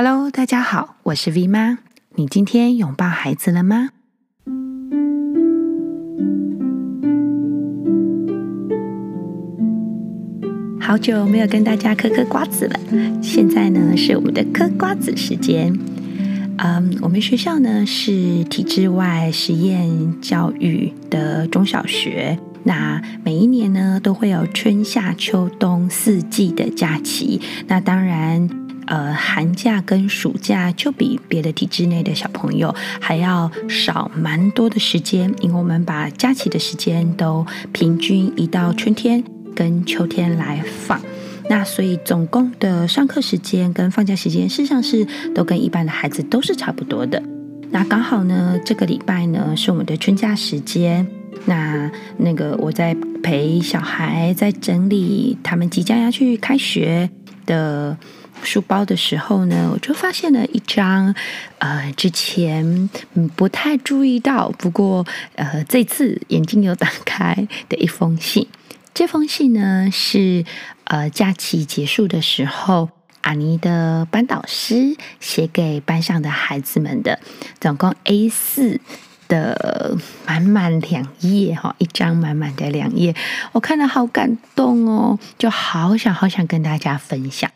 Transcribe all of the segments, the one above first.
Hello，大家好，我是 V 妈。你今天拥抱孩子了吗？好久没有跟大家嗑嗑瓜子了，现在呢是我们的嗑瓜子时间。嗯，我们学校呢是体制外实验教育的中小学。那每一年呢都会有春夏秋冬四季的假期。那当然，呃，寒假跟暑假就比别的体制内的小朋友还要少蛮多的时间，因为我们把假期的时间都平均移到春天跟秋天来放。那所以总共的上课时间跟放假时间，事实上是都跟一般的孩子都是差不多的。那刚好呢，这个礼拜呢是我们的春假时间。那那个我在陪小孩在整理他们即将要去开学的书包的时候呢，我就发现了一张呃之前不太注意到，不过呃这次眼睛有打开的一封信。这封信呢是呃假期结束的时候，阿尼的班导师写给班上的孩子们的，总共 A 四。的满满两页哈，一张满满的两页，我看了好感动哦，就好想好想跟大家分享。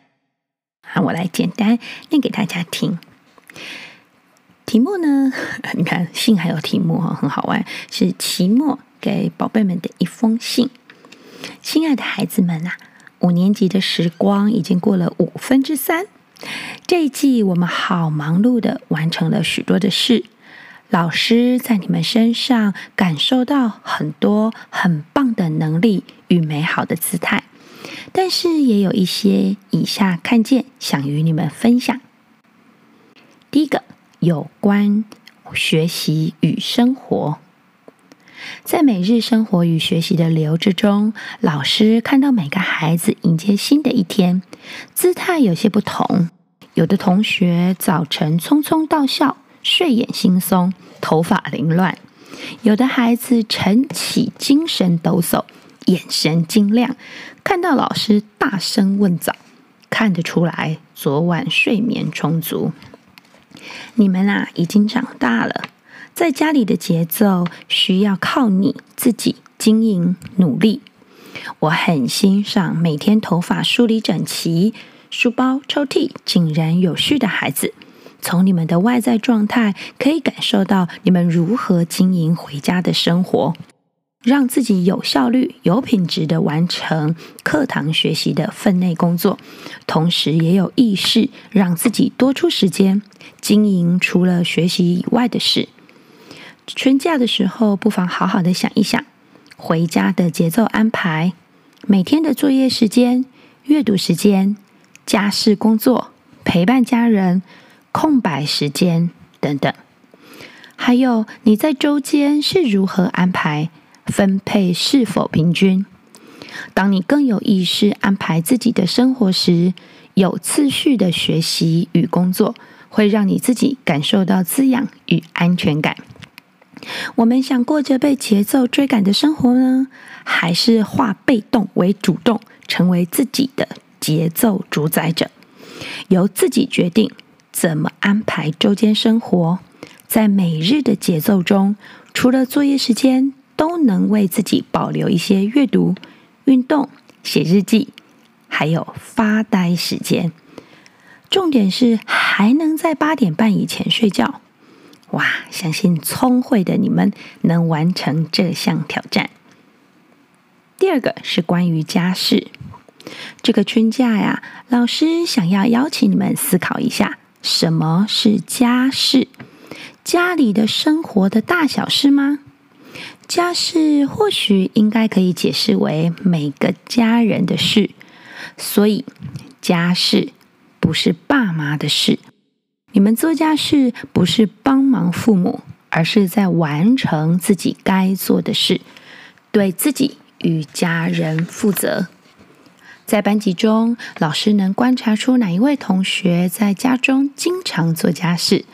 好，我来简单念给大家听。题目呢，你看信还有题目哈，很好玩，是期末给宝贝们的一封信。亲爱的孩子们啊，五年级的时光已经过了五分之三，这一季我们好忙碌的完成了许多的事。老师在你们身上感受到很多很棒的能力与美好的姿态，但是也有一些以下看见，想与你们分享。第一个，有关学习与生活，在每日生活与学习的流之中，老师看到每个孩子迎接新的一天，姿态有些不同。有的同学早晨匆匆到校。睡眼惺忪，头发凌乱；有的孩子晨起精神抖擞，眼神晶亮，看到老师大声问早，看得出来昨晚睡眠充足。你们啊，已经长大了，在家里的节奏需要靠你自己经营努力。我很欣赏每天头发梳理整齐、书包抽屉井然有序的孩子。从你们的外在状态，可以感受到你们如何经营回家的生活，让自己有效率、有品质地完成课堂学习的分内工作，同时也有意识让自己多出时间经营除了学习以外的事。春假的时候，不妨好好的想一想回家的节奏安排，每天的作业时间、阅读时间、家事工作、陪伴家人。空白时间等等，还有你在周间是如何安排分配，是否平均？当你更有意识安排自己的生活时，有次序的学习与工作，会让你自己感受到滋养与安全感。我们想过着被节奏追赶的生活呢，还是化被动为主动，成为自己的节奏主宰者，由自己决定。怎么安排周间生活？在每日的节奏中，除了作业时间，都能为自己保留一些阅读、运动、写日记，还有发呆时间。重点是还能在八点半以前睡觉。哇！相信聪慧的你们能完成这项挑战。第二个是关于家事。这个春假呀，老师想要邀请你们思考一下。什么是家事？家里的生活的大小事吗？家事或许应该可以解释为每个家人的事，所以家事不是爸妈的事。你们做家事不是帮忙父母，而是在完成自己该做的事，对自己与家人负责。在班级中，老师能观察出哪一位同学在家中经常做家事，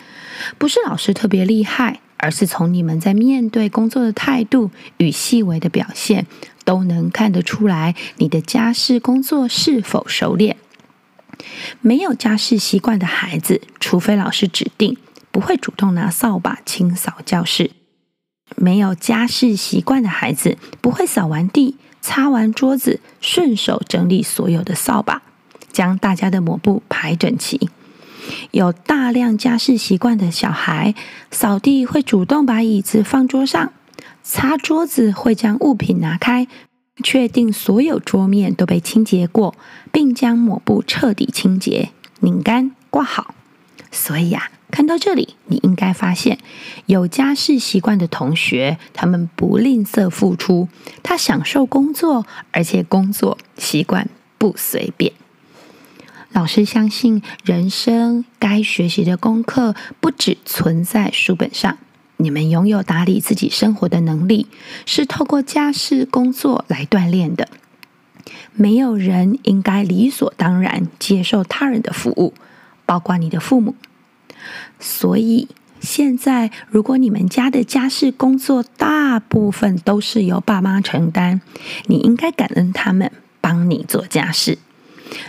不是老师特别厉害，而是从你们在面对工作的态度与细微的表现，都能看得出来你的家事工作是否熟练。没有家事习惯的孩子，除非老师指定，不会主动拿扫把清扫教室。没有家事习惯的孩子，不会扫完地、擦完桌子，顺手整理所有的扫把，将大家的抹布排整齐。有大量家事习惯的小孩，扫地会主动把椅子放桌上，擦桌子会将物品拿开，确定所有桌面都被清洁过，并将抹布彻底清洁、拧干、挂好。所以呀、啊。看到这里，你应该发现，有家事习惯的同学，他们不吝啬付出，他享受工作，而且工作习惯不随便。老师相信，人生该学习的功课不只存在书本上。你们拥有打理自己生活的能力，是透过家事工作来锻炼的。没有人应该理所当然接受他人的服务，包括你的父母。所以现在，如果你们家的家事工作大部分都是由爸妈承担，你应该感恩他们帮你做家事。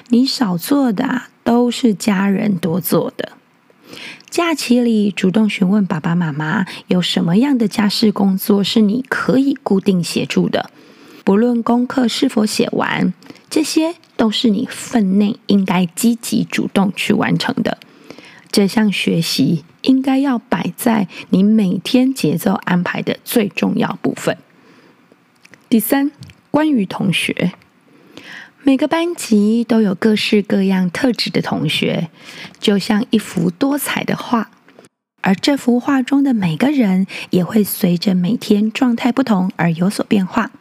你少做的都是家人多做的。假期里主动询问爸爸妈妈有什么样的家事工作是你可以固定协助的，不论功课是否写完，这些都是你分内应该积极主动去完成的。这项学习应该要摆在你每天节奏安排的最重要部分。第三，关于同学，每个班级都有各式各样特质的同学，就像一幅多彩的画，而这幅画中的每个人也会随着每天状态不同而有所变化。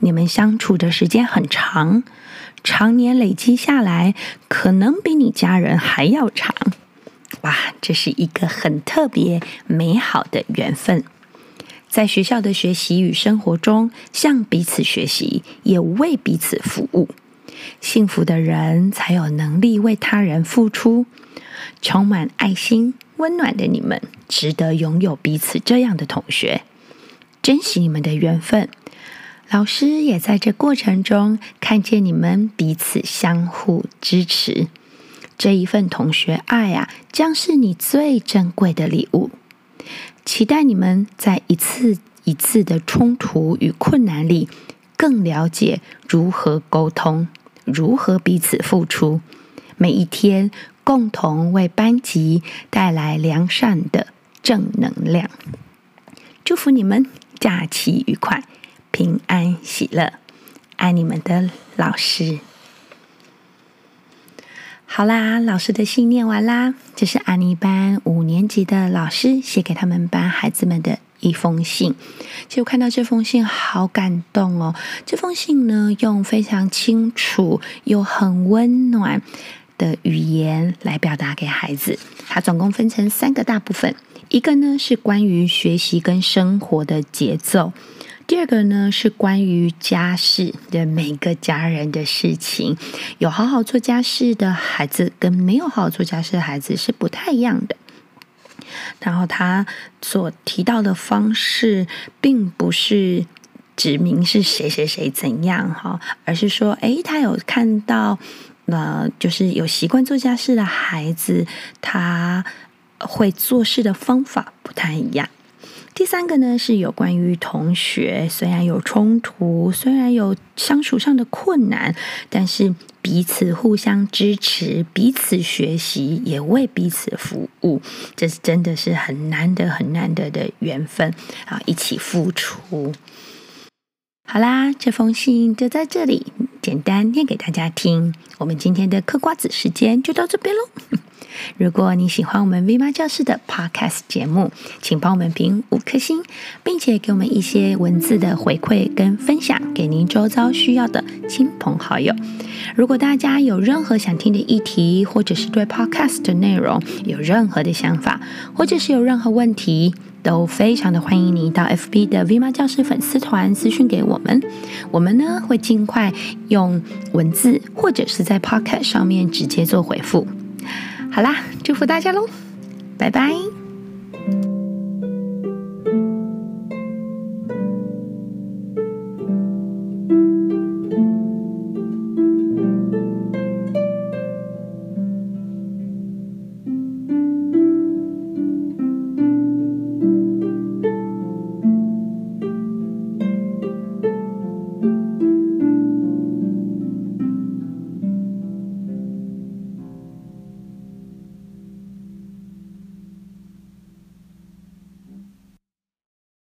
你们相处的时间很长，常年累积下来，可能比你家人还要长。哇，这是一个很特别美好的缘分，在学校的学习与生活中，向彼此学习，也为彼此服务。幸福的人才有能力为他人付出，充满爱心、温暖的你们，值得拥有彼此这样的同学。珍惜你们的缘分，老师也在这过程中看见你们彼此相互支持。这一份同学爱啊，将是你最珍贵的礼物。期待你们在一次一次的冲突与困难里，更了解如何沟通，如何彼此付出。每一天，共同为班级带来良善的正能量。祝福你们假期愉快，平安喜乐。爱你们的老师。好啦，老师的信念完啦。这是阿尼班五年级的老师写给他们班孩子们的一封信。其实我看到这封信好感动哦。这封信呢，用非常清楚又很温暖的语言来表达给孩子。它总共分成三个大部分，一个呢是关于学习跟生活的节奏。第二个呢，是关于家事的每个家人的事情，有好好做家事的孩子跟没有好好做家事的孩子是不太一样的。然后他所提到的方式，并不是指明是谁谁谁怎样哈，而是说，诶，他有看到，呃，就是有习惯做家事的孩子，他会做事的方法不太一样。第三个呢，是有关于同学，虽然有冲突，虽然有相处上的困难，但是彼此互相支持，彼此学习，也为彼此服务，这是真的是很难得、很难得的缘分啊！一起付出。好啦，这封信就在这里，简单念给大家听。我们今天的嗑瓜子时间就到这边喽。如果你喜欢我们 V 妈教室的 Podcast 节目，请帮我们评五颗星，并且给我们一些文字的回馈跟分享给您周遭需要的亲朋好友。如果大家有任何想听的议题，或者是对 Podcast 的内容有任何的想法，或者是有任何问题，都非常的欢迎你到 FB 的 V 妈教师粉丝团私讯给我们，我们呢会尽快用文字或者是在 Podcast 上面直接做回复。好啦，祝福大家喽，拜拜。